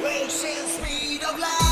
Racing speed of light.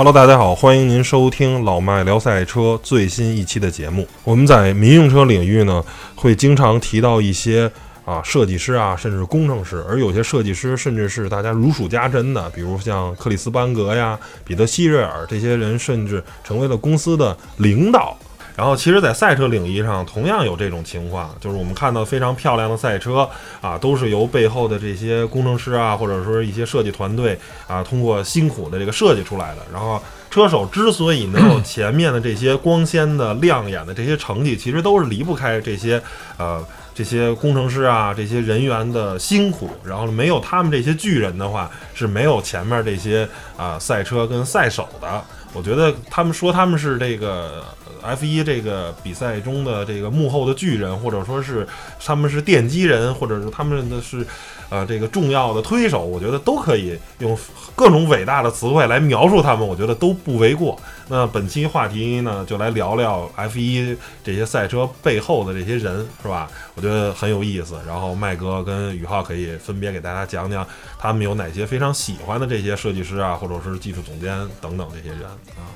Hello，大家好，欢迎您收听老麦聊赛车最新一期的节目。我们在民用车领域呢，会经常提到一些啊设计师啊，甚至工程师，而有些设计师甚至是大家如数家珍的，比如像克里斯班格呀、彼得希瑞尔这些人，甚至成为了公司的领导。然后，其实，在赛车领域上，同样有这种情况，就是我们看到非常漂亮的赛车啊，都是由背后的这些工程师啊，或者说一些设计团队啊，通过辛苦的这个设计出来的。然后，车手之所以能有 前面的这些光鲜的、亮眼的这些成绩，其实都是离不开这些呃这些工程师啊、这些人员的辛苦。然后，没有他们这些巨人的话，是没有前面这些啊赛车跟赛手的。我觉得他们说他们是这个 F 一这个比赛中的这个幕后的巨人，或者说是他们是奠基人，或者是他们的是呃这个重要的推手，我觉得都可以用各种伟大的词汇来描述他们，我觉得都不为过。那本期话题呢，就来聊聊 F 一这些赛车背后的这些人，是吧？我觉得很有意思。然后麦哥跟宇浩可以分别给大家讲讲他们有哪些非常喜欢的这些设计师啊，或者是技术总监等等这些人啊。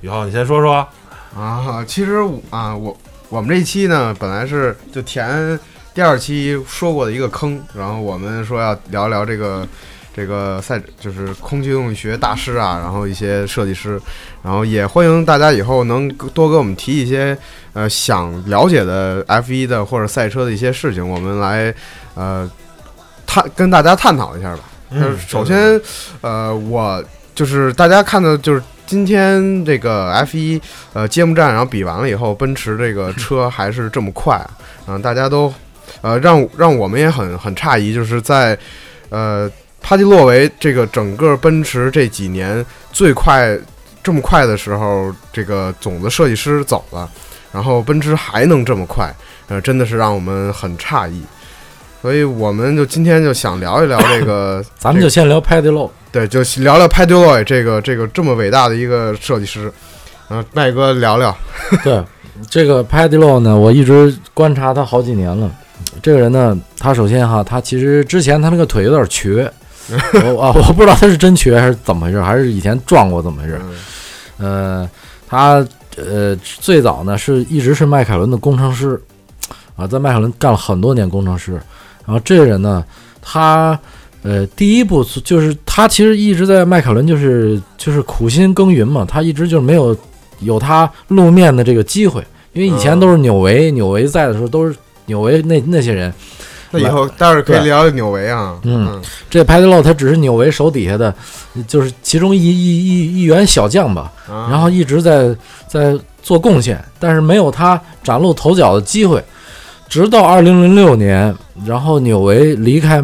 宇浩，你先说说。啊，其实啊，我我们这一期呢，本来是就填第二期说过的一个坑，然后我们说要聊聊这个这个赛，就是空气动力学大师啊，然后一些设计师，然后也欢迎大家以后能多给我们提一些呃想了解的 F 一的或者赛车的一些事情，我们来呃探跟大家探讨一下吧。嗯，首先，呃，我就是大家看的就是。今天这个 F 一呃揭幕战，然后比完了以后，奔驰这个车 还是这么快，嗯，大家都呃让让我们也很很诧异，就是在呃帕蒂洛维这个整个奔驰这几年最快这么快的时候，这个总的设计师走了，然后奔驰还能这么快，呃，真的是让我们很诧异。所以我们就今天就想聊一聊 这个，咱们就先聊 padelow。对，就聊聊 padelow 这个这个这么伟大的一个设计师。嗯，麦哥聊聊。对，这个 padelow 呢，我一直观察他好几年了。这个人呢，他首先哈，他其实之前他那个腿有点瘸，我啊，我不知道他是真瘸还是怎么回事，还是以前撞过怎么回事。呃，他呃最早呢是一直是迈凯伦的工程师啊，在迈凯伦干了很多年工程师。然后这个人呢，他，呃，第一步就是他其实一直在迈凯伦，就是就是苦心耕耘嘛，他一直就没有有他露面的这个机会，因为以前都是纽维，纽维在的时候都是纽维那那些人。那以后待会儿可以聊聊纽维啊。嗯，这派迪洛他只是纽维手底下的，就是其中一一一一员小将吧，然后一直在在做贡献，但是没有他崭露头角的机会。直到二零零六年，然后纽维离开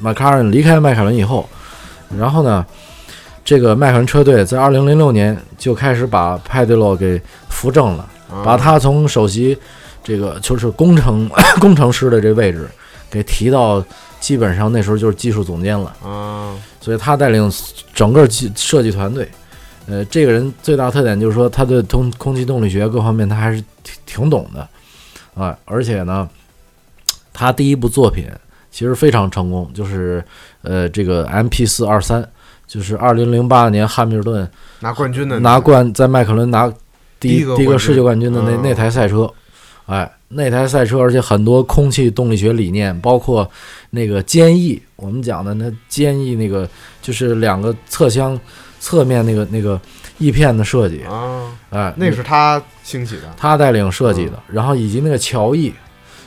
迈凯伦，离开迈凯伦以后，然后呢，这个迈凯伦车队在二零零六年就开始把派对洛给扶正了，把他从首席这个就是工程 工程师的这位置给提到，基本上那时候就是技术总监了啊。所以他带领整个技设计团队，呃，这个人最大特点就是说他对空空气动力学各方面他还是挺挺懂的。啊，而且呢，他第一部作品其实非常成功，就是呃，这个 M P 四二三，就是二零零八年汉密尔顿拿冠军的，拿冠在迈凯伦拿第一第一个世界冠军的那那台赛车，哎，那台赛车，而且很多空气动力学理念，包括那个坚毅，我们讲的那坚毅那个，就是两个侧箱侧面那个那个。翼片的设计啊，哎，那是他兴起的，他带领设计的。然后以及那个桥翼，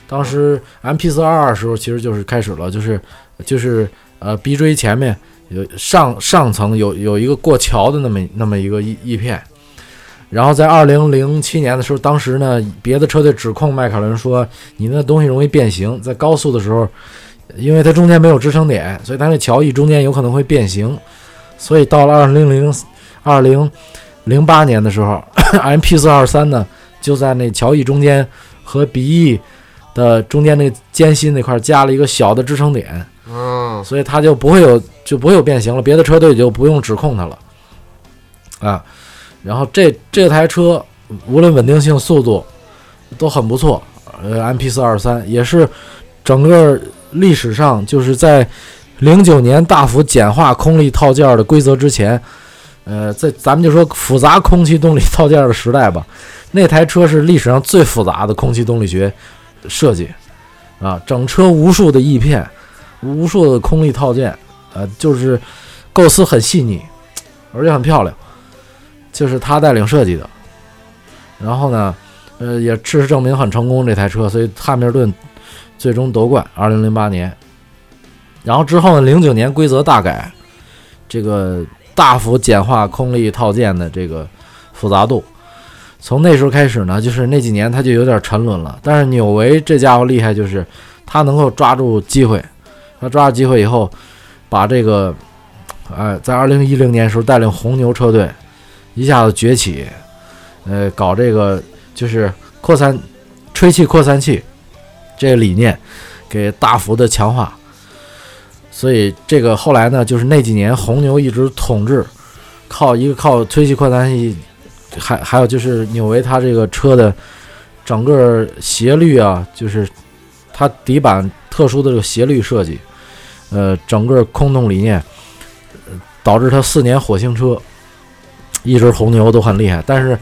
当时 M P 四二二时候其实就是开始了，就是就是呃鼻锥前面有上上层有有一个过桥的那么那么一个翼翼片。然后在二零零七年的时候，当时呢别的车队指控迈凯伦说你那东西容易变形，在高速的时候，因为它中间没有支撑点，所以它那桥翼中间有可能会变形。所以到了二零零二零零八年的时候，MP 四二三呢就在那桥翼中间和鼻翼的中间那个间隙那块加了一个小的支撑点，嗯，所以它就不会有就不会有变形了，别的车队就不用指控它了啊。然后这这台车无论稳定性、速度都很不错，呃，MP 四二三也是整个历史上就是在零九年大幅简化空力套件的规则之前，呃，在咱们就说复杂空气动力套件的时代吧，那台车是历史上最复杂的空气动力学设计啊，整车无数的翼片，无数的空力套件，呃，就是构思很细腻，而且很漂亮，就是他带领设计的。然后呢，呃，也事实证明很成功这台车，所以汉密尔顿最终夺冠，二零零八年。然后之后呢，零九年规则大改，这个大幅简化空力套件的这个复杂度。从那时候开始呢，就是那几年他就有点沉沦了。但是纽维这家伙厉害，就是他能够抓住机会，他抓住机会以后，把这个，呃，在二零一零年时候带领红牛车队一下子崛起，呃，搞这个就是扩散吹气扩散器这个理念，给大幅的强化。所以这个后来呢，就是那几年红牛一直统治，靠一个靠推气扩散器，还还有就是纽维它这个车的整个斜率啊，就是它底板特殊的这个斜率设计，呃，整个空洞理念，导致它四年火星车一直红牛都很厉害。但是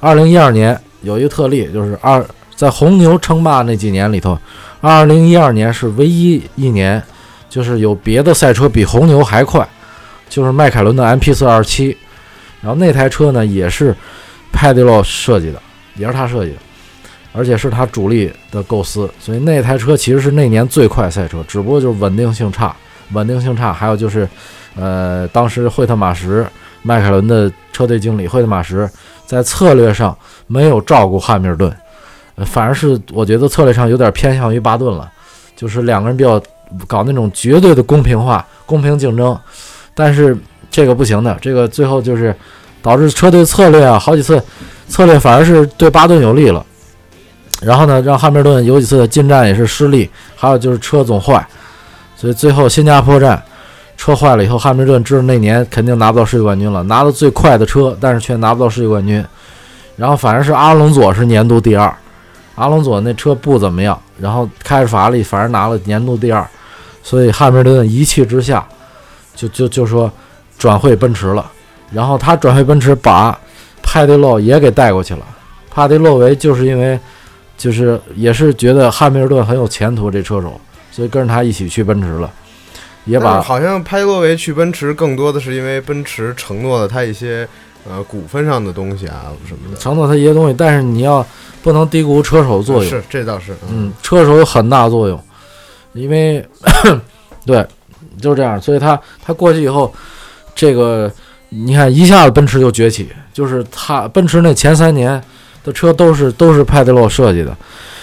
二零一二年有一个特例，就是二在红牛称霸那几年里头，二零一二年是唯一一年。就是有别的赛车比红牛还快，就是迈凯伦的 MP 四二七，然后那台车呢也是派迪洛设计的，也是他设计的，而且是他主力的构思，所以那台车其实是那年最快赛车，只不过就是稳定性差，稳定性差，还有就是，呃，当时惠特马什迈凯伦的车队经理惠特马什在策略上没有照顾汉密尔顿，反而是我觉得策略上有点偏向于巴顿了，就是两个人比较。搞那种绝对的公平化、公平竞争，但是这个不行的，这个最后就是导致车队策略啊，好几次策略反而是对巴顿有利了。然后呢，让汉密尔顿有几次进站也是失利，还有就是车总坏，所以最后新加坡站车坏了以后，汉密尔顿知道那年肯定拿不到世界冠军了，拿到最快的车，但是却拿不到世界冠军。然后反而是阿隆佐是年度第二，阿隆佐那车不怎么样，然后开着法拉利反而拿了年度第二。所以汉密尔顿一气之下，就就就说转会奔驰了。然后他转会奔驰，把帕蒂洛也给带过去了。帕蒂洛维就是因为就是也是觉得汉密尔顿很有前途这车手，所以跟着他一起去奔驰了。也把好像帕蒂洛维去奔驰更多的是因为奔驰承诺了他一些呃股份上的东西啊什么的，承诺他一些东西。但是你要不能低估车手的作用，是这倒是，嗯，车手有很大作用。因为，对，就是这样，所以他他过去以后，这个你看一下子奔驰就崛起，就是他奔驰那前三年的车都是都是派德洛设计的。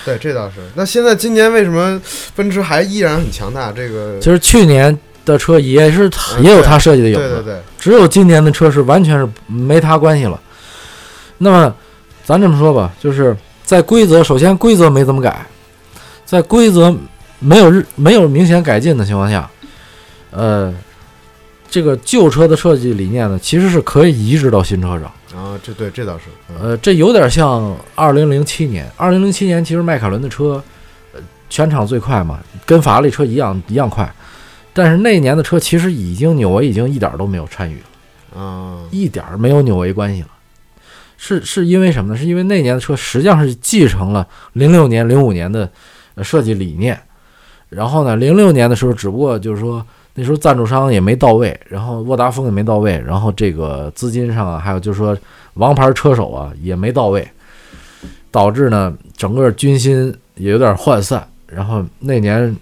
对，这倒是。那现在今年为什么奔驰还依然很强大？这个其实去年的车也是他也有他设计的影子，对对对。只有今年的车是完全是没他关系了。那么咱这么说吧，就是在规则，首先规则没怎么改，在规则。没有日没有明显改进的情况下，呃，这个旧车的设计理念呢，其实是可以移植到新车上啊。这对这倒是，呃，这有点像二零零七年。二零零七年其实迈凯伦的车，呃，全场最快嘛，跟法拉利车一样一样快。但是那年的车其实已经纽维已经一点都没有参与了啊，一点没有纽维关系了。是是因为什么呢？是因为那年的车实际上是继承了零六年、零五年的设计理念。然后呢，零六年的时候，只不过就是说那时候赞助商也没到位，然后沃达丰也没到位，然后这个资金上啊，还有就是说王牌车手啊也没到位，导致呢整个军心也有点涣散。然后那年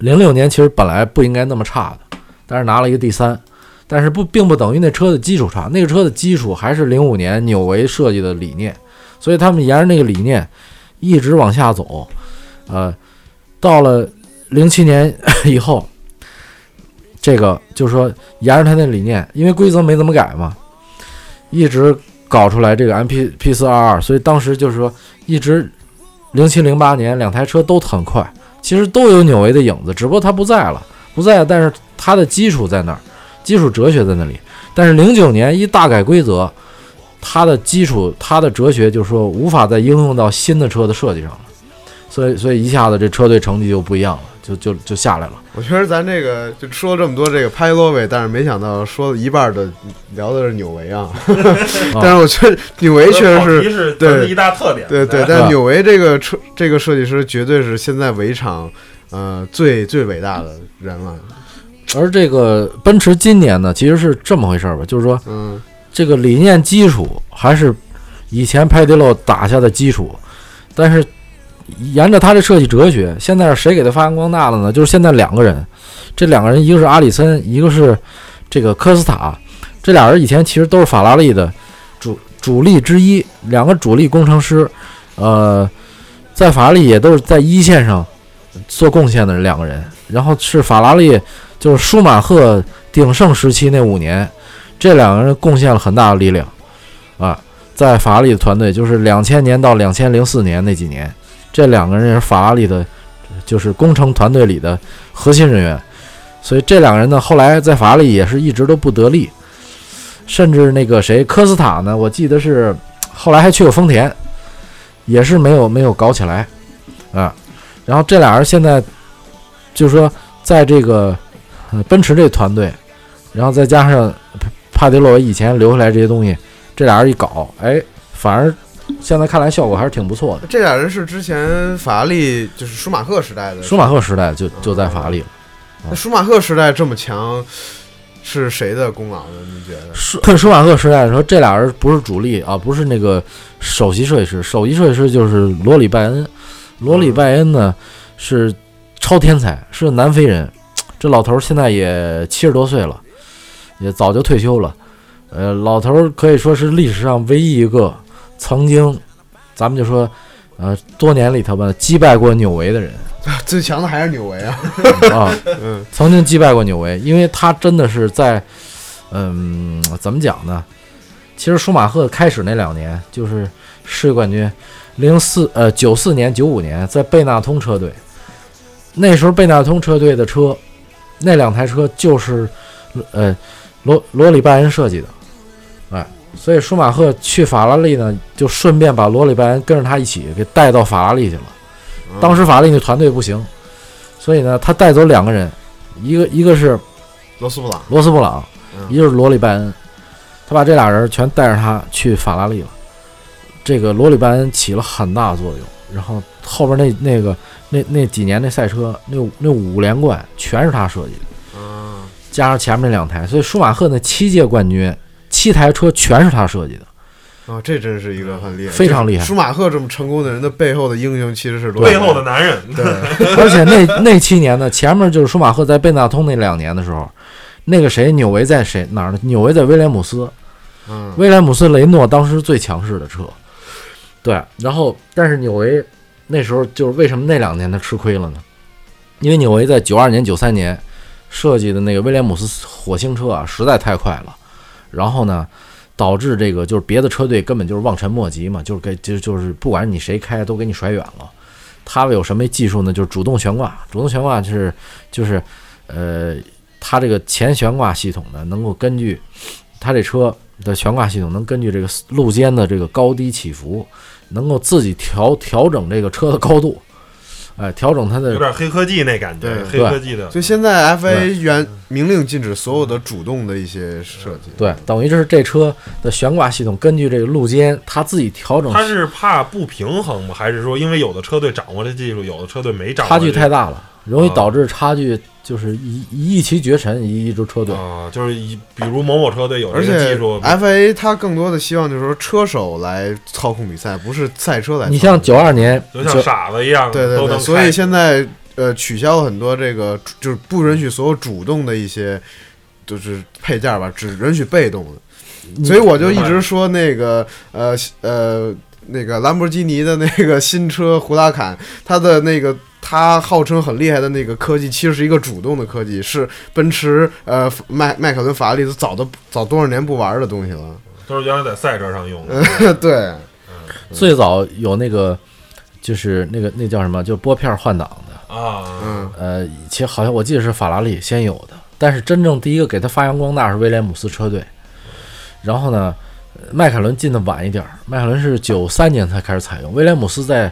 零六年其实本来不应该那么差的，但是拿了一个第三，但是不并不等于那车的基础差，那个车的基础还是零五年纽维设计的理念，所以他们沿着那个理念一直往下走，呃。到了零七年 以后，这个就是说沿着他那理念，因为规则没怎么改嘛，一直搞出来这个 M P P 四二二，所以当时就是说一直零七零八年两台车都很快，其实都有纽维的影子，只不过它不在了，不在，但是它的基础在那儿，基础哲学在那里。但是零九年一大改规则，它的基础，它的哲学就是说无法再应用到新的车的设计上了，所以所以一下子这车队成绩就不一样了，就就就下来了。我觉得咱这个就说这么多这个拍罗维，但是没想到说了一半的聊的是纽维啊。但是我觉得纽维确实是是对一大特点。对对，但是纽维这个车这个设计师绝对是现在围场呃最最伟大的人了。而这个奔驰今年呢，其实是这么回事儿吧，就是说嗯这个理念基础还是以前派迪洛打下的基础，但是沿着他的设计哲学，现在是谁给他发扬光大了呢？就是现在两个人，这两个人一个是阿里森，一个是这个科斯塔，这俩人以前其实都是法拉利的主主力之一，两个主力工程师，呃，在法拉利也都是在一线上做贡献的两个人，然后是法拉利就是舒马赫鼎盛时期那五年。这两个人贡献了很大的力量，啊，在法拉利的团队，就是两千年到两千零四年那几年，这两个人也是法拉利的，就是工程团队里的核心人员。所以这两个人呢，后来在法拉利也是一直都不得力，甚至那个谁科斯塔呢，我记得是后来还去过丰田，也是没有没有搞起来，啊，然后这俩人现在就是说在这个奔驰这团队，然后再加上。帕迪洛以前留下来这些东西，这俩人一搞，哎，反而现在看来效果还是挺不错的。这俩人是之前法拉利就是舒马赫时代的，舒马赫时代就就在法拉利了。那舒马赫时代这么强，是谁的功劳呢？你觉得？舒舒马赫时代的时候，这俩人不是主力啊，不是那个首席设计师，首席设计师就是罗里拜恩。罗里拜恩呢是超天才，是南非人，这老头现在也七十多岁了。也早就退休了，呃，老头儿可以说是历史上唯一一个曾经，咱们就说，呃，多年里头吧，击败过纽维的人。最强的还是纽维啊！啊，嗯，曾经击败过纽维，因为他真的是在，嗯，怎么讲呢？其实舒马赫开始那两年就是世界冠军，零四呃九四年九五年在贝纳通车队，那时候贝纳通车队的车，那两台车就是，呃。罗罗里拜恩设计的，哎，所以舒马赫去法拉利呢，就顺便把罗里拜恩跟着他一起给带到法拉利去了。当时法拉利那团队不行，所以呢，他带走两个人，一个一个是罗斯布朗，罗斯布朗，一个是罗里拜恩，他把这俩人全带着他去法拉利了。这个罗里拜恩起了很大作用，然后后边那那个那那几年那赛车那那五连冠全是他设计的。加上前面那两台，所以舒马赫那七届冠军，七台车全是他设计的。啊，这真是一个很厉害，非常厉害。舒马赫这么成功的人的背后的英雄其实是背后的男人。对，而且那那七年呢，前面就是舒马赫在贝纳通那两年的时候，那个谁纽维在谁哪儿呢？纽维在威廉姆斯。嗯，威廉姆斯雷诺当时最强势的车。对，然后但是纽维那时候就是为什么那两年他吃亏了呢？因为纽维在九二年、九三年。设计的那个威廉姆斯火星车啊，实在太快了，然后呢，导致这个就是别的车队根本就是望尘莫及嘛，就是给就就是不管你谁开都给你甩远了。他们有什么技术呢？就是主动悬挂，主动悬挂就是就是呃，它这个前悬挂系统呢，能够根据它这车的悬挂系统，能根据这个路肩的这个高低起伏，能够自己调调整这个车的高度。哎，调整它的有点黑科技那感觉，黑科技的。就现在，FA 原明令禁止所有的主动的一些设计。对，等于就是这车的悬挂系统根据这个路肩，它自己调整。它是怕不平衡吗？还是说因为有的车队掌握这技术，有的车队没掌握？差距太大了，容易导致差距就是一一骑绝尘一一支车队啊，就是一比如某某车队有这个技术，FA 它更多的希望就是说车手来操控比赛，不是赛车来。你像九二年，就像傻子一样，对对对，所以现在呃取消了很多这个，就是不允许所有主动的一些就是配件吧，只允许被动的。所以我就一直说那个呃呃那个兰博基尼的那个新车胡拉坎，它的那个。它号称很厉害的那个科技，其实是一个主动的科技，是奔驰、呃迈迈凯伦、法拉利都早都早多少年不玩的东西了。都是原来在赛车上用的。对，最早有那个就是那个那叫什么，就拨片换挡的，啊，嗯。呃，其实好像我记得是法拉利先有的，但是真正第一个给它发扬光大是威廉姆斯车队，然后呢，呃迈凯伦进的晚一点儿，迈凯伦是九三年才开始采用，威廉姆斯在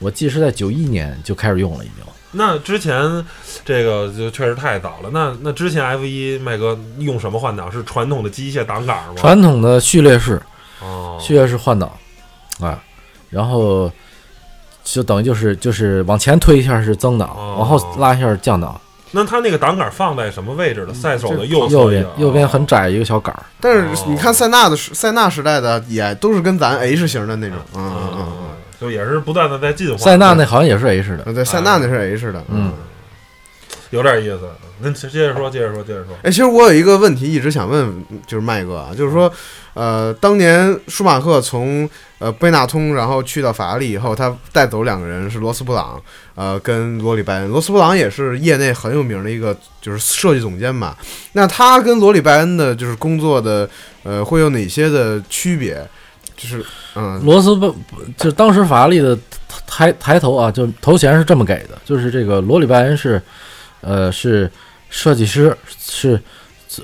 我记得是在九一年就开始用了，已经。那之前这个就确实太早了。那那之前 F 一麦哥用什么换挡？是传统的机械挡杆吗？传统的序列式哦，序列式换挡啊，然后就等于就是就是往前推一下是增档，哦往后拉一下是降档，那它那个挡杆放在什么位置的？赛手的右侧右边右边很窄一个小杆儿。但哦是你看塞纳的时塞纳时代的也都是跟咱 H 型的那种，嗯嗯嗯嗯嗯，就也是不断的在进化。塞纳那好像也是 H 的，嗯，对，塞纳那是 H 的，嗯，有点意思。那接着说，接着说，接着说。哎，其实我有一个问题一直想问，就是麦哥啊，就是说，呃，当年舒马赫从呃贝纳通然后去到法拉利以后，他带走两个人是罗斯布朗，呃，跟罗里拜恩。罗斯布朗也是业内很有名的一个就是设计总监吧。那他跟罗里拜恩的就是工作的呃会有哪些的区别？就是嗯罗斯不就当时法拉利的抬抬头啊，就头衔是这么给的，就是这个罗里拜恩是呃是设计师，是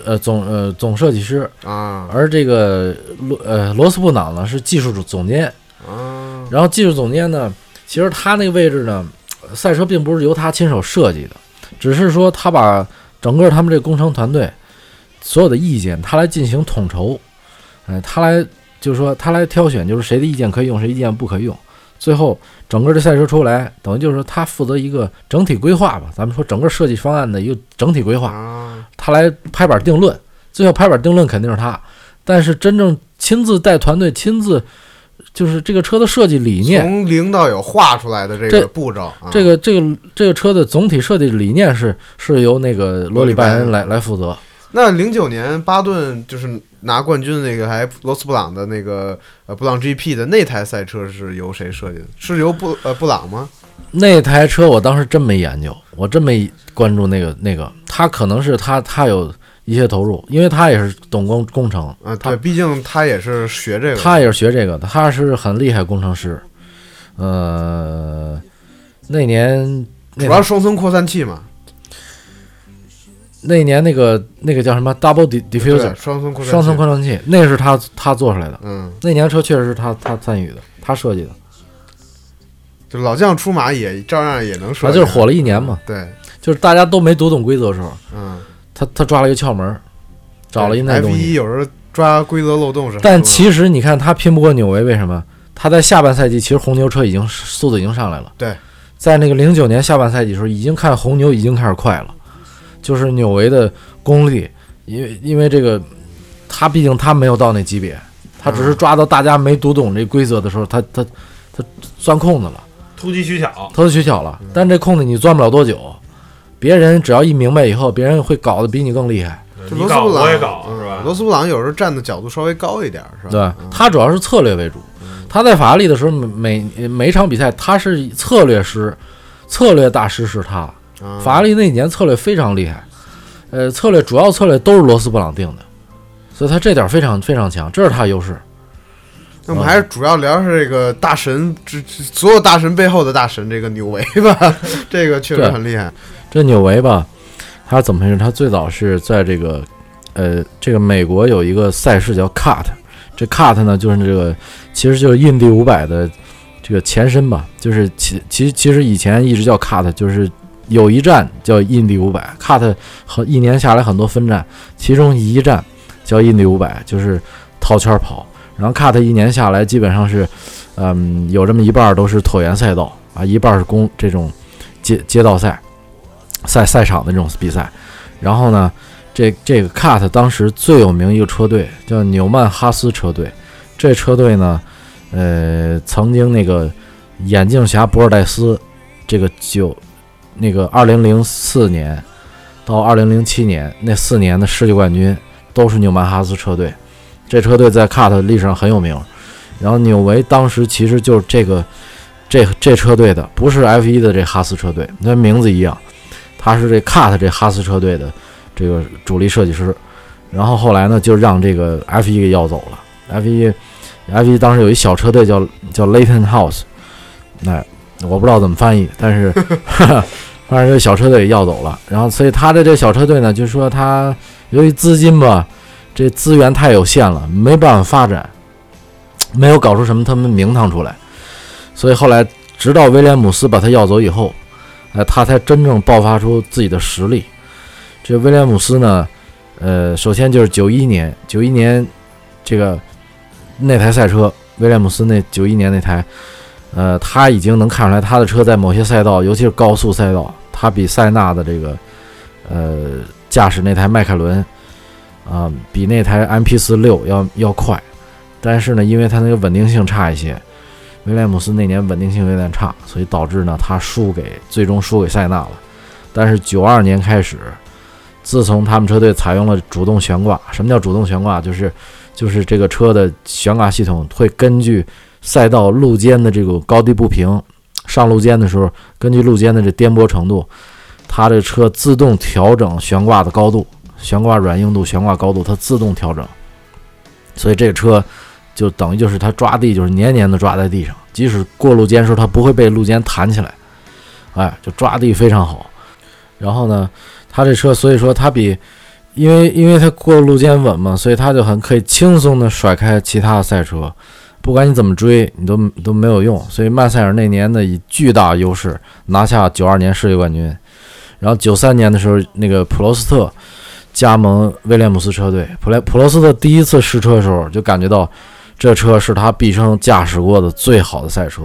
呃总呃总设计师，啊而这个罗呃罗斯布朗呢是技术总监。啊然后技术总监呢，其实他那个位置呢，呃赛车并不是由他亲手设计的，只是说他把整个他们这个工程团队所有的意见，他来进行统筹，哎，他来就是说他来挑选，就是谁的意见可以用，谁意见不可以用。最后整个这赛车出来，等于就是说他负责一个整体规划吧，咱们说整个设计方案的一个整体规划，啊他来拍板定论。最后拍板定论肯定是他，但是真正亲自带团队，亲自就是这个车的设计理念，从零到有画出来的这这个步骤，啊这个这个这个车的总体设计理念是是由那个罗里拜恩来来负责。那零九年巴顿就是拿冠军的那个，还罗斯布朗的那个呃布朗 GP 的那台赛车是由谁设计的？是由布呃布朗吗？那台车我当时真没研究，我真没关注那个那个，他可能是他他有一些投入，因为他也是懂工工程，啊，他对，毕竟他也是学这个的。他也是学这个的，他是很厉害工程师。呃，那年那主要双层扩散器嘛，那年那个那个叫什么？Double Diffuser 双层扩散器。双层扩散器，那是他他做出来的。嗯，那年车确实是他他参与的，他设计的，就老将出马也照样也能设计，他就是火了一年嘛。对，就是大家都没读懂规则的时候，嗯，他他抓了一个窍门，找了一那东西。一有时候抓规则漏洞是但其实你看他拼不过纽维，为什么？他在下半赛季其实红牛车已经速度已经上来了。对，在那个零九年下半赛季的时候，已经看红牛已经开始快了，就是纽维的功力，因为因为这个他毕竟他没有到那级别，他只是抓到大家没读懂这规则的时候，他他他钻空子了，突击取巧，投机取巧了。但这空子你钻不了多久，别人只要一明白以后，别人会搞得比你更厉害。你搞就罗斯布朗我也搞嗯是吧？罗斯布朗有时候站的角度稍微高一点，是吧？对嗯他主要是策略为主。他在法拉利的时候，每每每场比赛他是策略师，策略大师是他。啊法拉利那几年策略非常厉害，呃，策略主要策略都是罗斯布朗定的，所以他这点非常非常强，这是他优势。那我们还是主要聊是这个大神，这这所有大神背后的大神，这个纽维吧，这个确实很厉害。这纽维吧，他怎么回事？他最早是在这个呃，这个美国有一个赛事叫 Cut，这 Cut 呢就是这个其实就是印第五百的这个前身吧，就是其其其实以前一直叫 Cut，就是有一站叫印第五百，Cut 和一年下来很多分站，其中一站叫印第五百，就是套圈跑。然后 Cut 一年下来基本上是，嗯，有这么一半都是椭圆赛道啊，一半是公这种街街道赛。赛赛场的这种比赛，然后呢，这这个 Cut 当时最有名一个车队叫纽曼哈斯车队，这车队呢，呃，曾经那个眼镜侠博尔戴斯，这个九那个二零零四年到二零零七年那四年的世界冠军都是纽曼哈斯车队，这车队在 Cut 历史上很有名。然后纽维当时其实就是这个这这车队的，不是 F 一的这哈斯车队，那名字一样。他是这 Cut 这哈斯车队的这个主力设计师，然后后来呢就让这个 F 1给要走了，F 一 F 一当时有一小车队叫叫 Leighton House，那我不知道怎么翻译，但是 反正这小车队要走了，然后所以他的这小车队呢，就说他由于资金吧，这资源太有限了，没办法发展，没有搞出什么他们名堂出来，所以后来直到威廉姆斯把他要走以后，哎，他才真正爆发出自己的实力。这威廉姆斯呢，呃，首先就是九一年，九一年这个那台赛车，威廉姆斯那九一年那台，呃，他已经能看出来他的车在某些赛道，尤其是高速赛道，他比塞纳的这个呃驾驶那台迈凯伦啊，比那台 MP 四六要要快，但是呢，因为他那个稳定性差一些，威廉姆斯那年稳定性有点差，所以导致呢他输给最终输给塞纳了。但是九二年开始。自从他们车队采用了主动悬挂，什么叫主动悬挂？就是就是这个车的悬挂系统会根据赛道路肩的这个高低不平，上路肩的时候，根据路肩的这颠簸程度，它这车自动调整悬挂的高度、悬挂软硬度、悬挂高度，它自动调整。所以这个车就等于就是它抓地就是黏黏的抓在地上，即使过路肩时候它不会被路肩弹起来，哎，就抓地非常好。然后呢？它这车，所以说它比，因为因为它过路肩稳嘛，所以它就很可以轻松的甩开其他的赛车，不管你怎么追，你都都没有用。所以曼塞尔那年的以巨大优势拿下九二年世界冠军，然后九三年的时候，那个普罗斯特加盟威廉姆斯车队，普莱普罗斯特第一次试车的时候就感觉到这车是他毕生驾驶过的最好的赛车，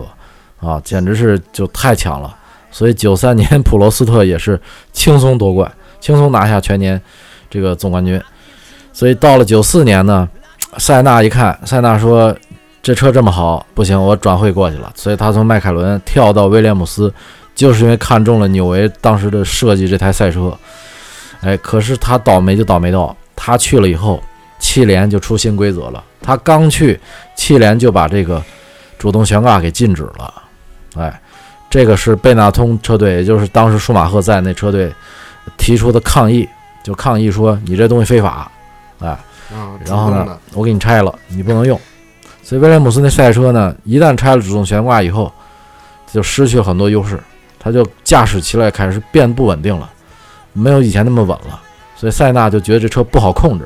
啊，简直是就太强了。所以九三年普罗斯特也是轻松夺冠。轻松拿下全年这个总冠军，所以到了九四年呢，塞纳一看，塞纳说这车这么好，不行，我转会过去了。所以他从迈凯伦跳到威廉姆斯，就是因为看中了纽维当时的设计这台赛车。哎，可是他倒霉就倒霉到他去了以后，汽联就出新规则了。他刚去，汽联就把这个主动悬挂给禁止了。哎，这个是贝纳通车队，也就是当时舒马赫在那车队。提出的抗议就抗议说你这东西非法，哎，然后呢，我给你拆了，你不能用。所以威廉姆斯那赛车呢，一旦拆了主动悬挂以后，就失去了很多优势，他就驾驶起来开始变不稳定了，没有以前那么稳了。所以塞纳就觉得这车不好控制，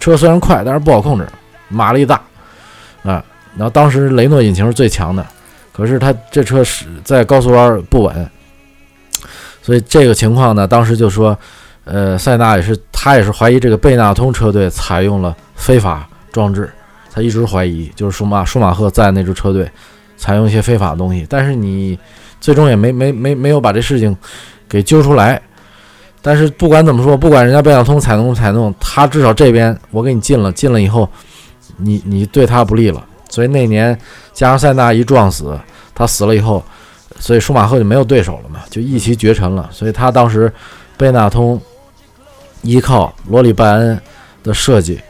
车虽然快，但是不好控制，马力大，啊，然后当时雷诺引擎是最强的，可是他这车是在高速弯不稳。所以这个情况呢，当时就说，呃，塞纳也是他也是怀疑这个贝纳通车队采用了非法装置，他一直怀疑就是舒马舒马赫在那支车队采用一些非法的东西，但是你最终也没没没没有把这事情给揪出来。但是不管怎么说，不管人家贝纳通采弄不采用，他至少这边我给你禁了，禁了以后，你你对他不利了。所以那年加上塞纳一撞死，他死了以后。所以舒马赫就没有对手了嘛，就一骑绝尘了。所以他当时贝纳通依靠罗里拜恩的设计，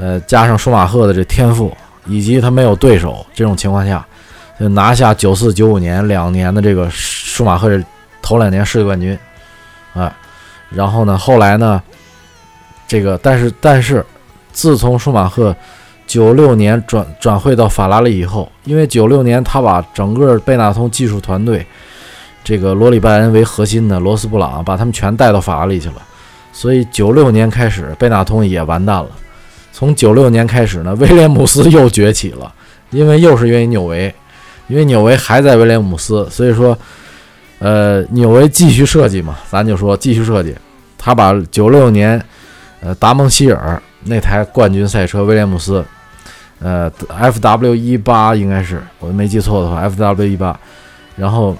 呃，加上舒马赫的这天赋，以及他没有对手这种情况下，就拿下九四九五年两年的这个舒马赫这头两年世界冠军，啊，然后呢，后来呢，这个但是但是自从舒马赫。九六年转转会到法拉利以后，因为九六年他把整个贝纳通技术团队，这个罗里拜恩为核心的罗斯布朗把他们全带到法拉利去了，所以九六年开始贝纳通也完蛋了。从九六年开始呢，威廉姆斯又崛起了，因为又是因为纽维，因为纽维还在威廉姆斯，所以说，呃，纽维继续设计嘛，咱就说继续设计，他把九六年，呃，达蒙希尔那台冠军赛车威廉姆斯。呃，F W 一八应该是我没记错的话，F W 一八，然后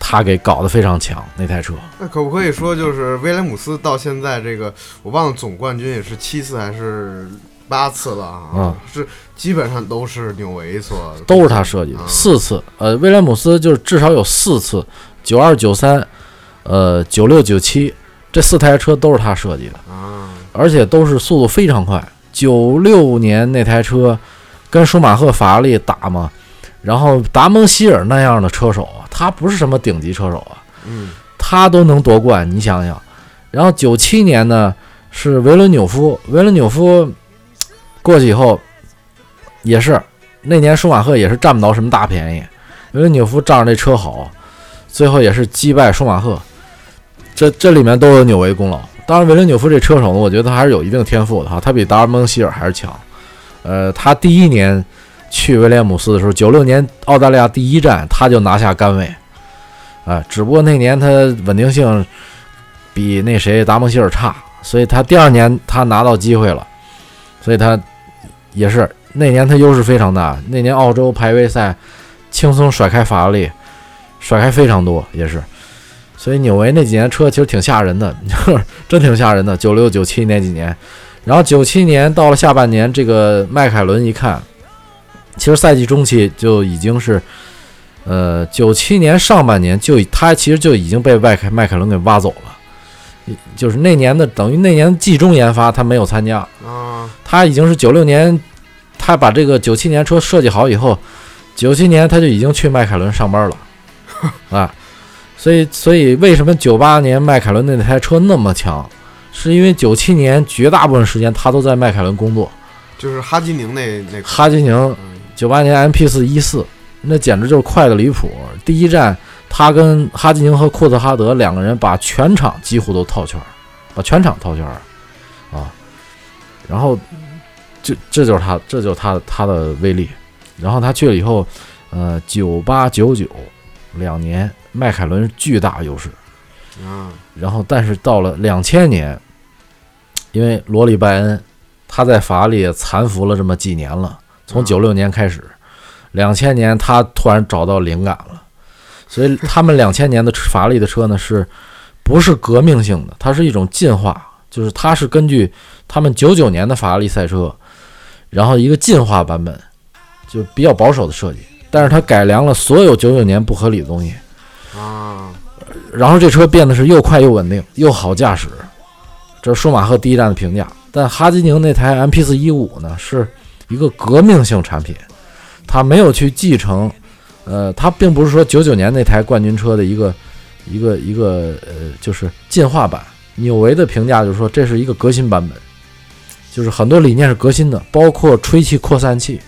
他给搞得非常强那台车。那可不可以说，就是威廉姆斯到现在这个，我忘了总冠军也是七次还是八次了啊？是基本上都是纽维所，都是他设计的四次。呃，威廉姆斯就是至少有四次，九二九三，呃，九六九七这四台车都是他设计的啊，而且都是速度非常快。九六年那台车跟舒马赫法拉利打嘛，然后达蒙希尔那样的车手，他不是什么顶级车手啊，嗯，他都能夺冠，你想想。然后九七年呢是维伦纽夫，维伦纽夫过去以后也是那年舒马赫也是占不到什么大便宜，维伦纽夫仗着这车好，最后也是击败舒马赫。这这里面都有纽维功劳。当然，维伦纽夫这车手呢，我觉得他还是有一定天赋的哈，他比达尔蒙希尔还是强。呃，他第一年去威廉姆斯的时候，九六年澳大利亚第一站他就拿下杆位，啊，只不过那年他稳定性比那谁达蒙希尔差，所以他第二年他拿到机会了，所以他也是那年他优势非常大。那年澳洲排位赛轻松甩开法拉利，甩开非常多，也是。所以纽维那几年车其实挺吓人的，真挺吓人的。九六九七那几年。然后九七年到了下半年，这个迈凯伦一看，其实赛季中期就已经是，呃，九七年上半年就他其实就已经被迈凯迈凯伦给挖走了，就是那年的等于那年季中研发他没有参加。啊，他已经是九六年，他把这个九七年车设计好以后，九七年他就已经去迈凯伦上班了，啊，所以所以为什么九八年迈凯伦那台车那么强？是因为九七年绝大部分时间他都在迈凯伦工作，就是哈基宁那那哈基宁，九八年 M P 四一四，那简直就是快的离谱。第一站他跟哈基宁和库兹哈德两个人把全场几乎都套圈，把全场套圈啊。然后这这就是他，这就是他他的威力。然后他去了以后，呃，九八九九两年迈凯伦巨大优势。啊，然后，但是到了两千年，因为罗里拜恩他在法拉利残服了这么几年了，从九六年开始，两千年他突然找到灵感了，所以他们两千年的法拉利的车呢，是不是革命性的？它是一种进化，就是它是根据他们九九年的法拉利赛车，然后一个进化版本，就比较保守的设计，但是它改良了所有九九年不合理的东西啊。然后这车变得是又快又稳定又好驾驶，这是舒马赫第一站的评价。但哈基宁那台 MP 四一五呢，是一个革命性产品，它没有去继承，呃，它并不是说九九年那台冠军车的一个一个一个呃，就是进化版。纽维的评价就是说这是一个革新版本，就是很多理念是革新的，包括吹气扩散器，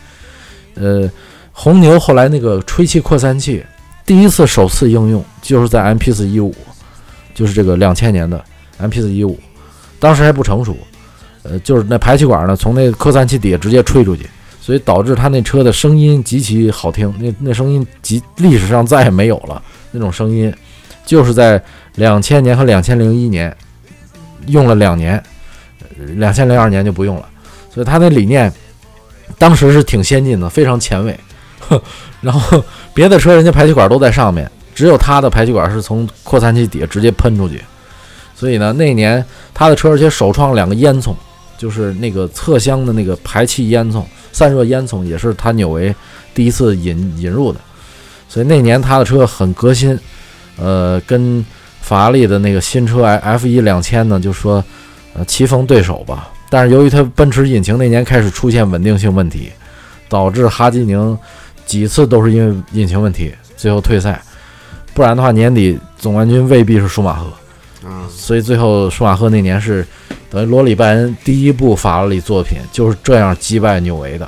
呃，红牛后来那个吹气扩散器。第一次首次应用就是在 MP 四一五，就是这个两千年的 MP 四一五，当时还不成熟，呃，就是那排气管呢从那扩散器底下直接吹出去，所以导致他那车的声音极其好听，那那声音极历史上再也没有了那种声音，就是在两千年和两千零一年用了两年，两千零二年就不用了，所以他那理念当时是挺先进的，非常前卫。然后别的车人家排气管都在上面，只有他的排气管是从扩散器底下直接喷出去。所以呢，那年他的车而且首创两个烟囱，就是那个侧箱的那个排气烟囱、散热烟囱，也是他纽维第一次引引入的。所以那年他的车很革新，呃，跟法拉利的那个新车 F 一两千呢，就说呃棋逢对手吧。但是由于它奔驰引擎那年开始出现稳定性问题，导致哈基宁。几次都是因为引擎问题，最后退赛，不然的话年底总冠军未必是舒马赫。啊，所以最后舒马赫那年是等于罗里拜恩第一部法拉利作品就是这样击败纽维的，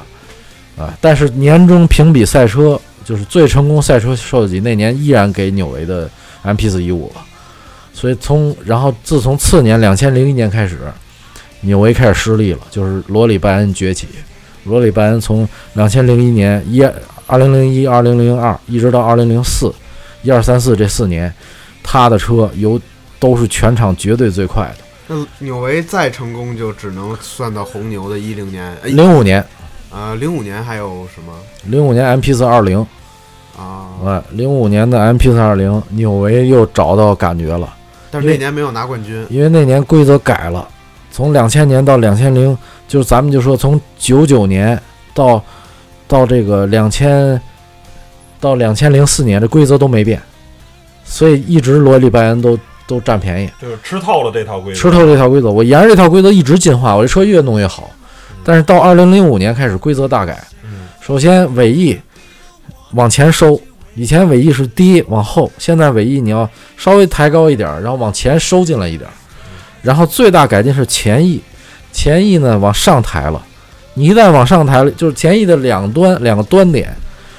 啊，但是年终评比赛车就是最成功赛车设计那年依然给纽维的 MP 四一五了，所以从然后自从次年两千零一年开始，纽维开始失利了，就是罗里拜恩崛起，罗里拜恩从两千零一年一。二零零一、二零零二，一直到二零零四，一二三四这四年，他的车由都是全场绝对最快的。那纽维再成功，就只能算到红牛的一零年、零五年。啊，零五年还有什么？零五年 MP 四二零。啊，哎，零五年的 MP 四二零，纽维又找到感觉了。但是那年没有拿冠军，因为那年规则改了，从两千年到两千零，就是咱们就说从九九年到。到这个两千，到两千零四年，这规则都没变，所以一直罗里拜恩都都占便宜，就是吃透了这套规则，吃透这套规则。我沿着这套规则一直进化，我这车越弄越好。但是到二零零五年开始规则大改，首先尾翼往前收，以前尾翼是低往后，现在尾翼你要稍微抬高一点，然后往前收进来一点。然后最大改进是前翼，前翼呢往上抬了。你一旦往上抬了，就是前翼的两端两个端点，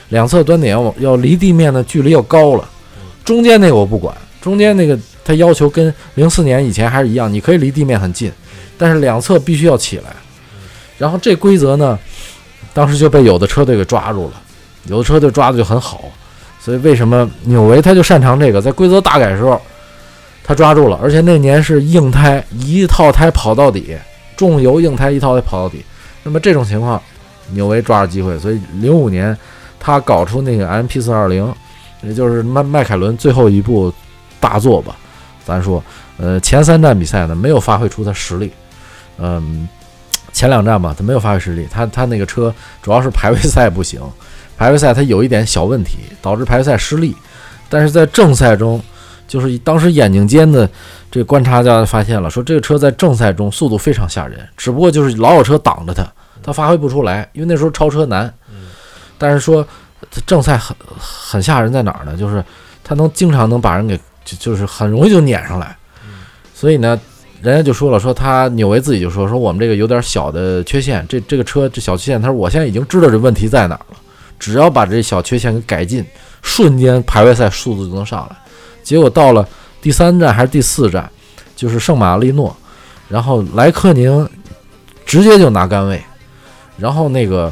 两侧端点要要离地面的距离要高了，中间那个我不管，中间那个它要求跟零四年以前还是一样，你可以离地面很近，但是两侧必须要起来。然后这规则呢，当时就被有的车队给抓住了，有的车队抓的就很好，所以为什么纽维他就擅长这个，在规则大改的时候，他抓住了，而且那年是硬胎一套胎跑到底，重油硬胎一套胎跑到底。那么这种情况，纽维抓住机会，所以零五年他搞出那个 M P 四二零，也就是迈迈凯伦最后一部大作吧。咱说，呃，前三站比赛呢没有发挥出他实力，嗯，前两站吧他没有发挥实力，他他那个车主要是排位赛不行，排位赛他有一点小问题，导致排位赛失利。但是在正赛中，就是当时眼睛尖的这个观察家发现了，说这个车在正赛中速度非常吓人，只不过就是老有车挡着他，他发挥不出来，因为那时候超车难。但是说正赛很很吓人在哪儿呢？就是他能经常能把人给就就是很容易就撵上来。所以呢，人家就说了，说他纽维自己就说说我们这个有点小的缺陷，这这个车这小缺陷，他说我现在已经知道这问题在哪儿了，只要把这小缺陷给改进，瞬间排位赛速度就能上来。结果到了第三站还是第四站，就是圣马力诺，然后莱克宁直接就拿杆位，然后那个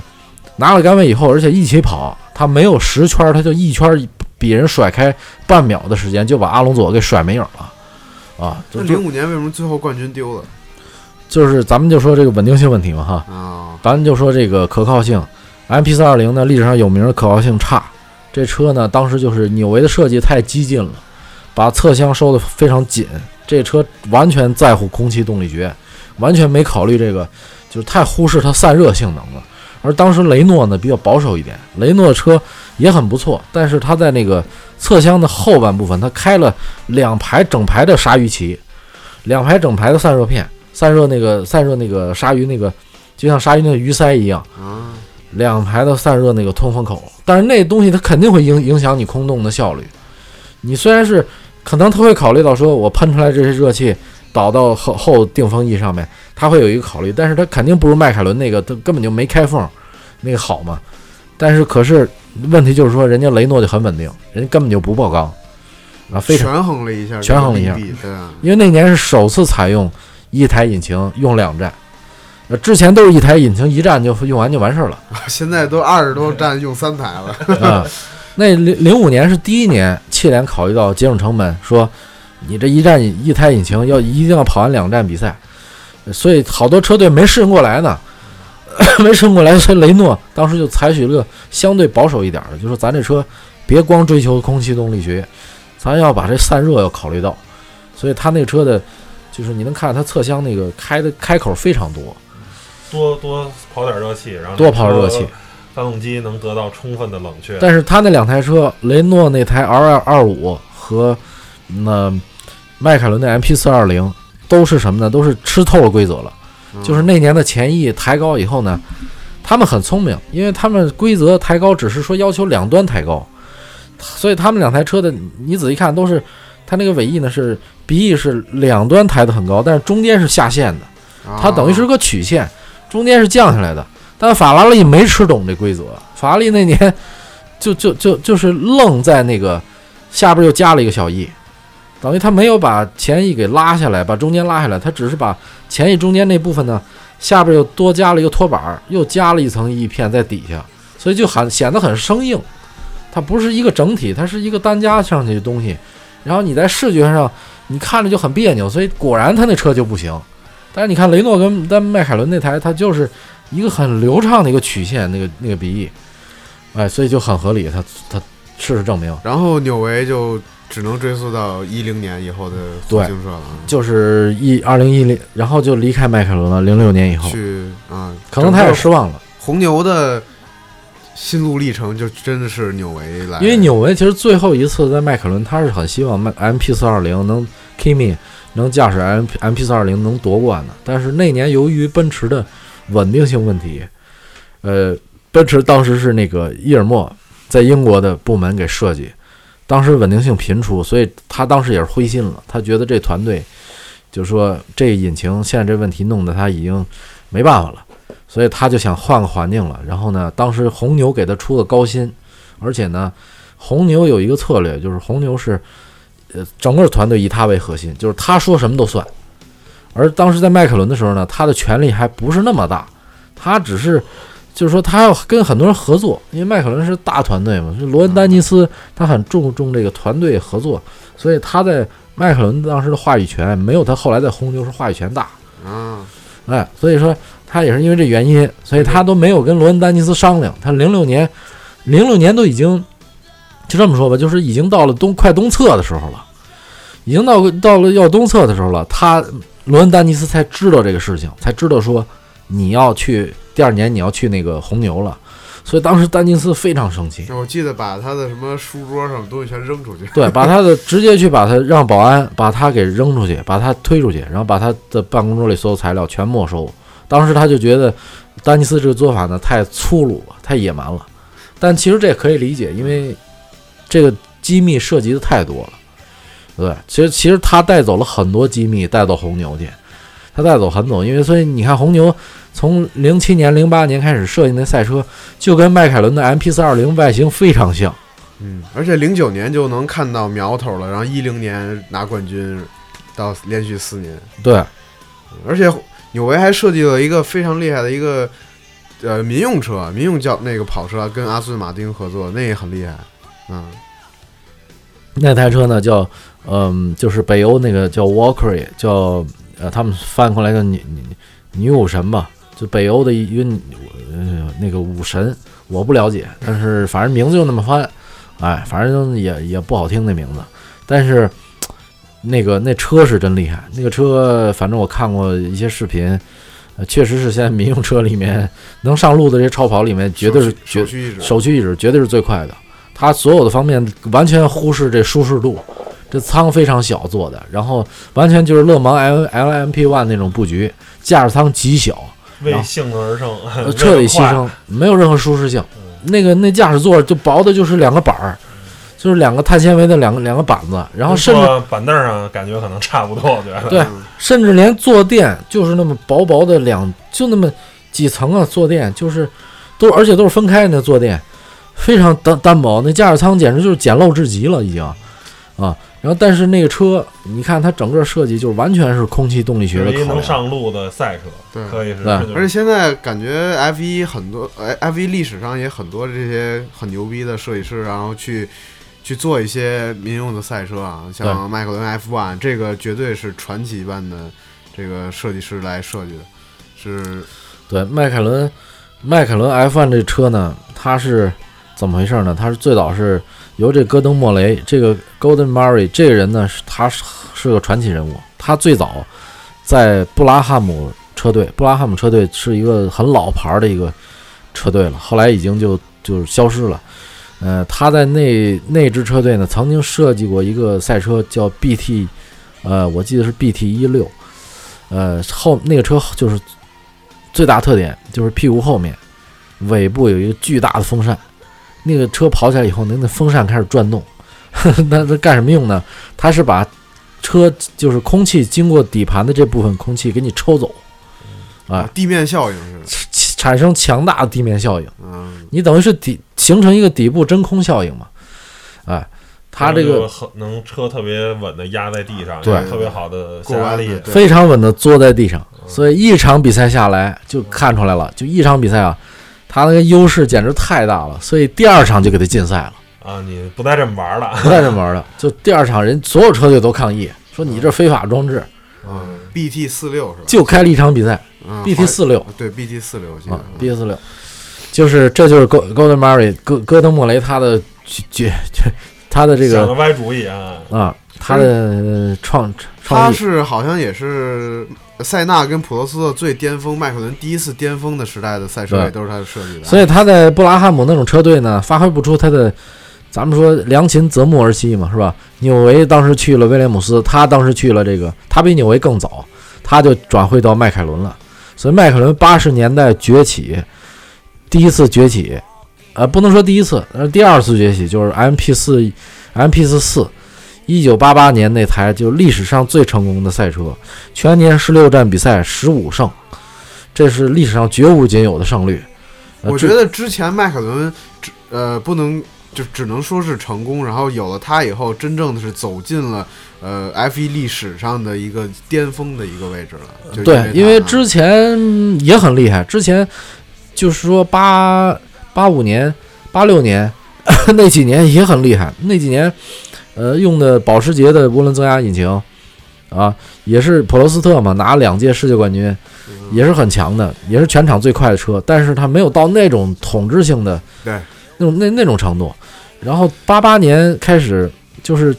拿了杆位以后，而且一起跑，他没有十圈，他就一圈比人甩开半秒的时间，就把阿隆佐给甩没影了，啊，就就那零五年为什么最后冠军丢了就是咱们就说这个稳定性问题嘛哈，啊？咱们就说这个可靠性，MP 四二零呢历史上有名的可靠性差，这车呢当时就是纽维的设计太激进了，把侧箱收的非常紧，这车完全在乎空气动力学，完全没考虑这个，就是太忽视它散热性能了。而当时雷诺呢比较保守一点，雷诺的车也很不错，但是它在那个侧箱的后半部分，它开了两排整排的鲨鱼鳍，两排整排的散热片，散热那个散热那个鲨鱼那个，就像鲨鱼那个鱼鳃一样，啊，两排的散热那个通风口，但是那东西它肯定会影影响你空洞的效率。你虽然是可能它会考虑到说我喷出来这些热气导到后后定风翼上面，它会有一个考虑，但是它肯定不如迈凯伦那个，它根本就没开缝那个好嘛。但是可是问题就是说，人家雷诺就很稳定，人家根本就不爆缸啊，非常。权衡了一下，权衡了一下对啊，因为那年是首次采用一台引擎用两站，呃，之前都是一台引擎一站就用完就完事儿了。现在都二十多站用三台了，啊，那零零五年是第一年，汽联考虑到节省成本，说你这一站一台引擎要一定要跑完两站比赛，所以好多车队没适应过来呢，没适应过来，所以雷诺当时就采取了相对保守一点的，就说咱这车别光追求空气动力学，咱要把这散热要考虑到，所以他那车的，就是你能看它侧箱那个开的开口非常多，多多跑点热气，然后多跑热气。发动机能得到充分的冷却。但是他那两台车，雷诺那台 R 二二五和那迈凯伦的 MP 四二零都是什么呢？都是吃透了规则了。就是那年的前翼抬高以后呢，他们很聪明，因为他们规则抬高只是说要求两端抬高，所以他们两台车的你仔细看都是，它那个尾翼呢是鼻翼是两端抬得很高，但是中间是下陷的，它等于是个曲线，中间是降下来的。但法拉利没吃懂这规则，法拉利那年就就就就是愣在那个下边又加了一个小翼，等于他没有把前翼给拉下来，把中间拉下来，他只是把前翼中间那部分呢下边又多加了一个托板，又加了一层翼片在底下，所以就很显得很生硬，它不是一个整体，它是一个单加上去的东西，然后你在视觉上你看着就很别扭，所以果然他那车就不行。但是你看雷诺跟跟迈凯伦那台，它就是。一个很流畅的一个曲线，那个那个鼻翼，哎，所以就很合理。他他事实证明，然后纽维就只能追溯到一零年以后的复兴社了，就是一二零一零，然后就离开迈凯伦了。零六年以后去啊，可能他也失望了。红牛的心路历程就真的是纽维来，因为纽维其实最后一次在迈凯伦，他是很希望迈 M P 四二零能 Kimi 能驾驶 M M P 四二零能夺冠的，但是那年由于奔驰的。稳定性问题，呃，奔驰当时是那个伊尔默在英国的部门给设计，当时稳定性频出，所以他当时也是灰心了。他觉得这团队，就是说这引擎现在这问题弄得他已经没办法了，所以他就想换个环境了。然后呢，当时红牛给他出的高薪，而且呢，红牛有一个策略，就是红牛是，呃，整个团队以他为核心，就是他说什么都算。而当时在迈凯伦的时候呢，他的权力还不是那么大，他只是，就是说他要跟很多人合作，因为迈凯伦是大团队嘛，就罗恩丹尼斯他很注重这个团队合作，所以他在迈凯伦当时的话语权没有他后来在红牛是话语权大。啊，哎，所以说他也是因为这原因，所以他都没有跟罗恩丹尼斯商量。他零六年，零六年都已经就这么说吧，就是已经到了东快东侧的时候了，已经到到了要东侧的时候了。他罗恩丹尼斯才知道这个事情，才知道说你要去第二年你要去那个红牛了。所以当时丹尼斯非常生气，我记得把他的什么书桌上的东西全扔出去。对，把他的直接去把他让保安把他给扔出去，把他推出去，然后把他的办公桌里所有材料全没收。当时他就觉得丹尼斯这个做法呢太粗鲁了，太野蛮了。但其实这也可以理解，因为这个机密涉及的太多了。对，其实其实他带走了很多机密带到红牛去，他带走很走，因为所以你看红牛。从零七年、零八年开始设计那赛车，就跟迈凯伦的 MP 四二零外形非常像。嗯，而且零九年就能看到苗头了，然后一零年拿冠军，到连续四年。对，而且纽维还设计了一个非常厉害的一个呃民用车，民用叫那个跑车，跟阿斯顿马丁合作，那也很厉害。嗯，那台车呢叫嗯，就是北欧那个叫 Walker，叫呃，他们翻过来个女女女武神吧。就北欧的一个呃那个武神，我不了解，但是反正名字就那么翻，哎，反正也也不好听那名字，但是那个那车是真厉害，那个车反正我看过一些视频，呃，确实是现在民用车里面能上路的这些超跑里面，绝对是首屈一指，首屈一指，绝对是最快的。它所有的方面完全忽视这舒适度，这舱非常小做的，然后完全就是勒芒 L L M P One 那种布局，驾驶舱极小。为性能而生，彻底牺牲，没有任何舒适性。那个那驾驶座就薄的，就是两个板儿，就是两个碳纤维的两个两个板子，然后甚至板凳上感觉可能差不多，我觉得对，甚至连坐垫就是那么薄薄的两，就那么几层啊，坐垫就是都而且都是分开的坐垫，非常单单薄，那驾驶舱简直就是简陋至极了，已经啊。然后，但是那个车，你看它整个设计就是完全是空气动力学的。能上路的赛车，对，可以是。而且现在感觉 F 一很多，哎，F 一历史上也很多这些很牛逼的设计师，然后去去做一些民用的赛车啊，像迈凯伦 F one，这个绝对是传奇般的这个设计师来设计的。是，对，迈凯伦迈凯伦 F one 这车呢，它是怎么回事呢？他是最早是。由这戈登·莫雷，这个 Golden Murray 这个人呢，是他是是个传奇人物。他最早在布拉汉姆车队，布拉汉姆车队是一个很老牌的一个车队了，后来已经就就是消失了。呃，他在那那支车队呢，曾经设计过一个赛车叫 BT，呃，我记得是 BT 一六。呃，后那个车就是最大特点就是屁股后面尾部有一个巨大的风扇。那个车跑起来以后，那那风扇开始转动，那那干什么用呢？它是把车就是空气经过底盘的这部分空气给你抽走，啊，地面效应是。产生强大的地面效应，嗯，你等于是底形成一个底部真空效应嘛，哎，它这个能车特别稳的压在地上，对，特别好的下压力，非常稳的坐在地上，所以一场比赛下来就看出来了，就一场比赛啊。他那个优势简直太大了，所以第二场就给他禁赛了啊！你不带这么玩了，不带这么玩了，就第二场人所有车队都抗议，说你这非法装置。嗯，BT 四六是吧？就开了一场比赛，BT 四六，对，BT 四六啊，BT 四六，就是这就是戈戈登·莫雷戈戈登·莫雷他的绝绝他的这个歪主意啊啊，他的创他是好像也是。塞纳跟普罗斯特最巅峰，迈凯伦第一次巅峰的时代的赛车也都是他的设计的。所以他在布拉汉姆那种车队呢，发挥不出他的，咱们说良禽择木而栖嘛，是吧？纽维当时去了威廉姆斯，他当时去了这个，他比纽维更早，他就转会到迈凯伦了。所以迈凯伦八十年代崛起，第一次崛起，呃，不能说第一次，呃，第二次崛起就是 M P 四，M P 四四。一九八八年那台就历史上最成功的赛车，全年十六站比赛十五胜，这是历史上绝无仅有的胜率。呃我觉得之前迈凯伦只呃不能就只能说是成功，然后有了它以后，真正的是走进了呃 F 一历史上的一个巅峰的一个位置了。对，因为之前也很厉害，之前就是说八八五年、八六年那几年也很厉害，那几年呃用的保时捷的涡轮增压引擎啊，也是普罗斯特嘛，拿了两届世界冠军，也是很强的，也是全场最快的车，但是它没有到那种统治性的对那种那那种程度。然后八八年开始就是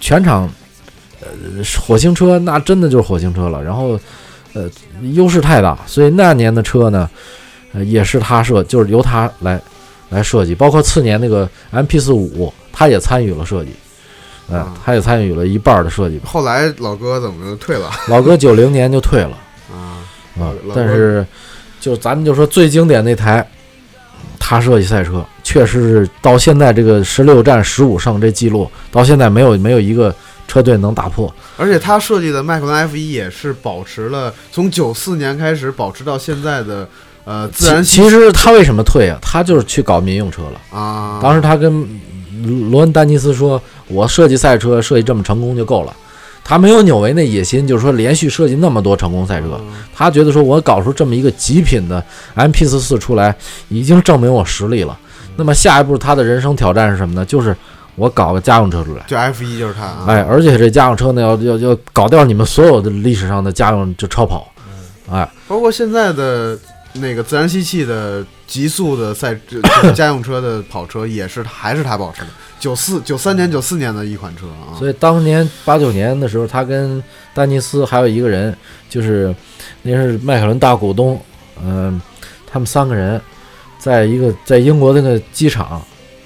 全场呃火星车，那真的就是火星车了。然后呃优势太大，所以那年的车呢，呃也是他设，就是由他来来设计，包括次年那个 MP 四五，他也参与了设计，呃啊，他也参与了一半的设计。后来老哥怎么就退了 老哥九零年就退了啊？啊，但是就咱们就说最经典那台，他设计赛车，确实是到现在这个十六战十五胜这记录，到现在没有没有一个车队能打破。而且他设计的迈克伦 F 一也是保持了从九四年开始保持到现在的呃自然其其实他为什么退啊？他就是去搞民用车了。啊，当时他跟罗恩丹尼斯说：“我设计赛车设计这么成功就够了。”他没有纽维那野心，就是说连续设计那么多成功赛车。他觉得说我搞出这么一个极品的 MP 四四出来，已经证明我实力了。那么下一步他的人生挑战是什么呢？就是我搞个家用车出来。就 F 1就是他啊，哎，而且这家用车呢，要要要搞掉你们所有的历史上的家用就超跑。哎，包括现在的那个自然吸气的极速的赛这这 家用车的跑车也是还是他保持的，九四九三年九四年的一款车啊，所以当年八九年的时候，他跟丹尼斯还有一个人，就是那是迈凯伦大股东，嗯、他们三个人在一个在英国那个机场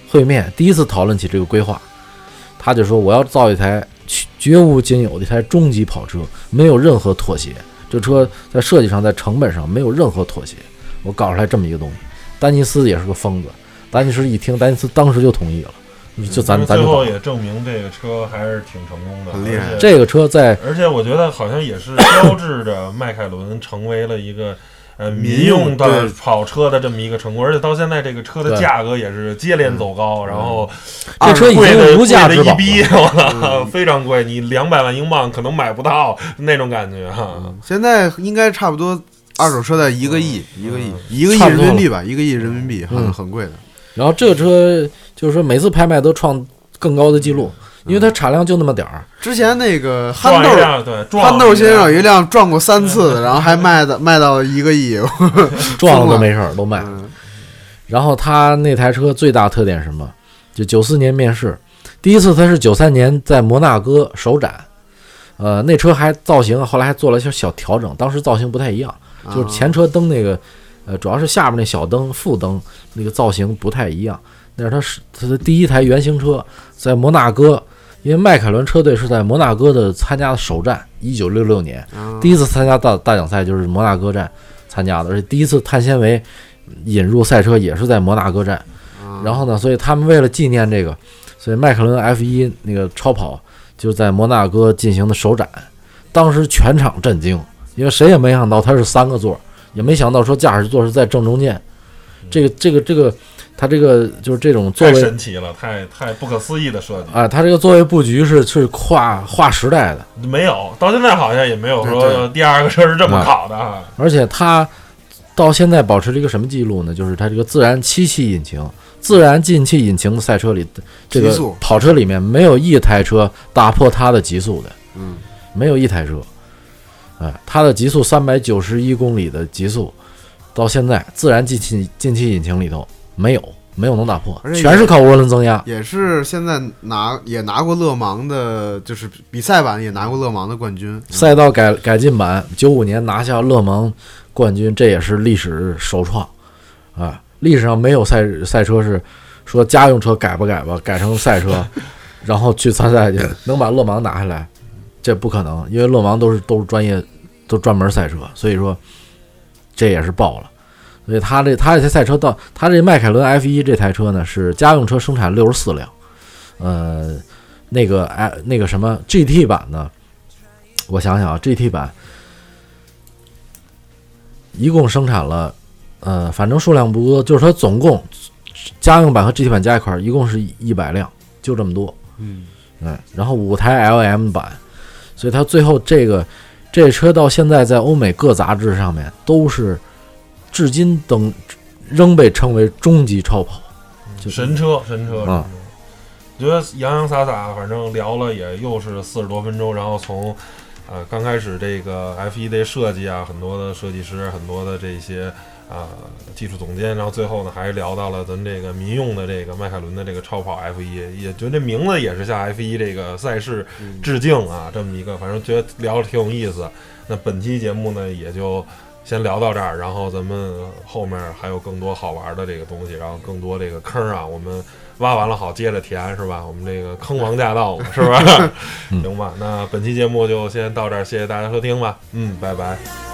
会面，第一次讨论起这个规划。他就说我要造一台绝无仅有的一台终极跑车，没有任何妥协。这车在设计上，在成本上没有任何妥协。我搞出来这么一个东西，丹尼斯也是个疯子。丹尼斯一听，丹尼斯当时就同意了，就咱咱最后也证明这个车还是挺成功的，很厉害这个车在而且我觉得好像也是标志着迈凯伦成为了一个呃民民用的跑车的这么一个成功，而且到现在这个车的价格也是接连走高，然后这车已经无价之宝贵的一逼，了。我操，非常贵，你两百万英镑可能买不到那种感觉哈。现在应该差不多二手车在一个亿，一个亿，一个亿人民币吧，一个亿人民币，很嗯。很贵的。然后这个车就是说每次拍卖都创更高的记录，因为它产量就那么点儿。之前那个憨豆憨豆先生有一一辆撞过三次的，然后还卖的卖到一个亿，撞了都没事儿，都卖。嗯然后他那台车最大特点是什么？就九四年面世，第一次他是九三年在摩纳哥首展，呃，那车还造型后来还做了一些小调整，当时造型不太一样，啊就是前车灯那个，呃，主要是下面那小灯副灯那个造型不太一样。那是他是他的第一台原型车，在摩纳哥，因为迈凯伦车队是在摩纳哥的参加的首战，一九六六年。啊第一次参加大大奖赛就是摩纳哥站参加的，而且第一次碳纤维引入赛车也是在摩纳哥站。啊然后呢，所以他们为了纪念这个，所以迈凯伦 F 一那个超跑就在摩纳哥进行的首展，当时全场震惊，因为谁也没想到它是三个座，也没想到说驾驶座是在正中间。这个这个这个，它这个就是这种座太神奇了，太太不可思议的设计。啊，它这个座位布局是是跨跨时代的。没有，到现在好像也没有说第二个车是这么考的啊。而且它到现在保持了一个什么记录呢？就是它这个自然七气引擎、自然进气引擎的赛车里，这个跑车里面没有一台车打破它的极速的，嗯，没有一台车。哎，它的极速三百九十一公里的极速，到现在自然进气进气引擎里头没有没有能打破全是靠涡轮增压。也是现在拿也拿过勒芒的，就是比赛版也拿过勒芒的冠军。赛道改改进版，九五年拿下勒芒冠军，这也是历史首创啊！历史上没有赛赛车是说家用车改吧改吧改成赛车，然后去参赛去，能把勒芒拿下来，这不可能，因为勒芒都是都是专业，都专门赛车，所以说这也是爆了。所以他这他这台赛车到他这迈凯伦 F 1这台车呢是家用车生产六十四辆，呃，那个哎那个什么 GT 版呢？我想想啊，GT 版一共生产了，呃，反正数量不多，就是它总共家用版和 GT 版加一块儿，一共是一百辆，就这么多。嗯，哎，然后五台 LM 版，所以它最后这个这车到现在在欧美各杂志上面都是至今等仍被称为终极超跑，就神车，神车啊！觉得洋洋洒洒，反正聊了也又是四十多分钟，然后从呃刚开始这个 F 一的设计啊，很多的设计师，很多的这些啊、技术总监，然后最后呢还聊到了咱这个民用的这个迈凯伦的这个超跑 F 一也觉得这名字也是向 F 一这个赛事致敬啊，这么一个，反正觉得聊的挺有意思。那本期节目呢也就。先聊到这儿，然后咱们后面还有更多好玩的这个东西，然后更多这个坑啊，我们挖完了好接着填，是吧？我们这个坑王驾到嘛，是吧？行吧，那本期节目就先到这儿，谢谢大家收听吧，嗯，拜拜。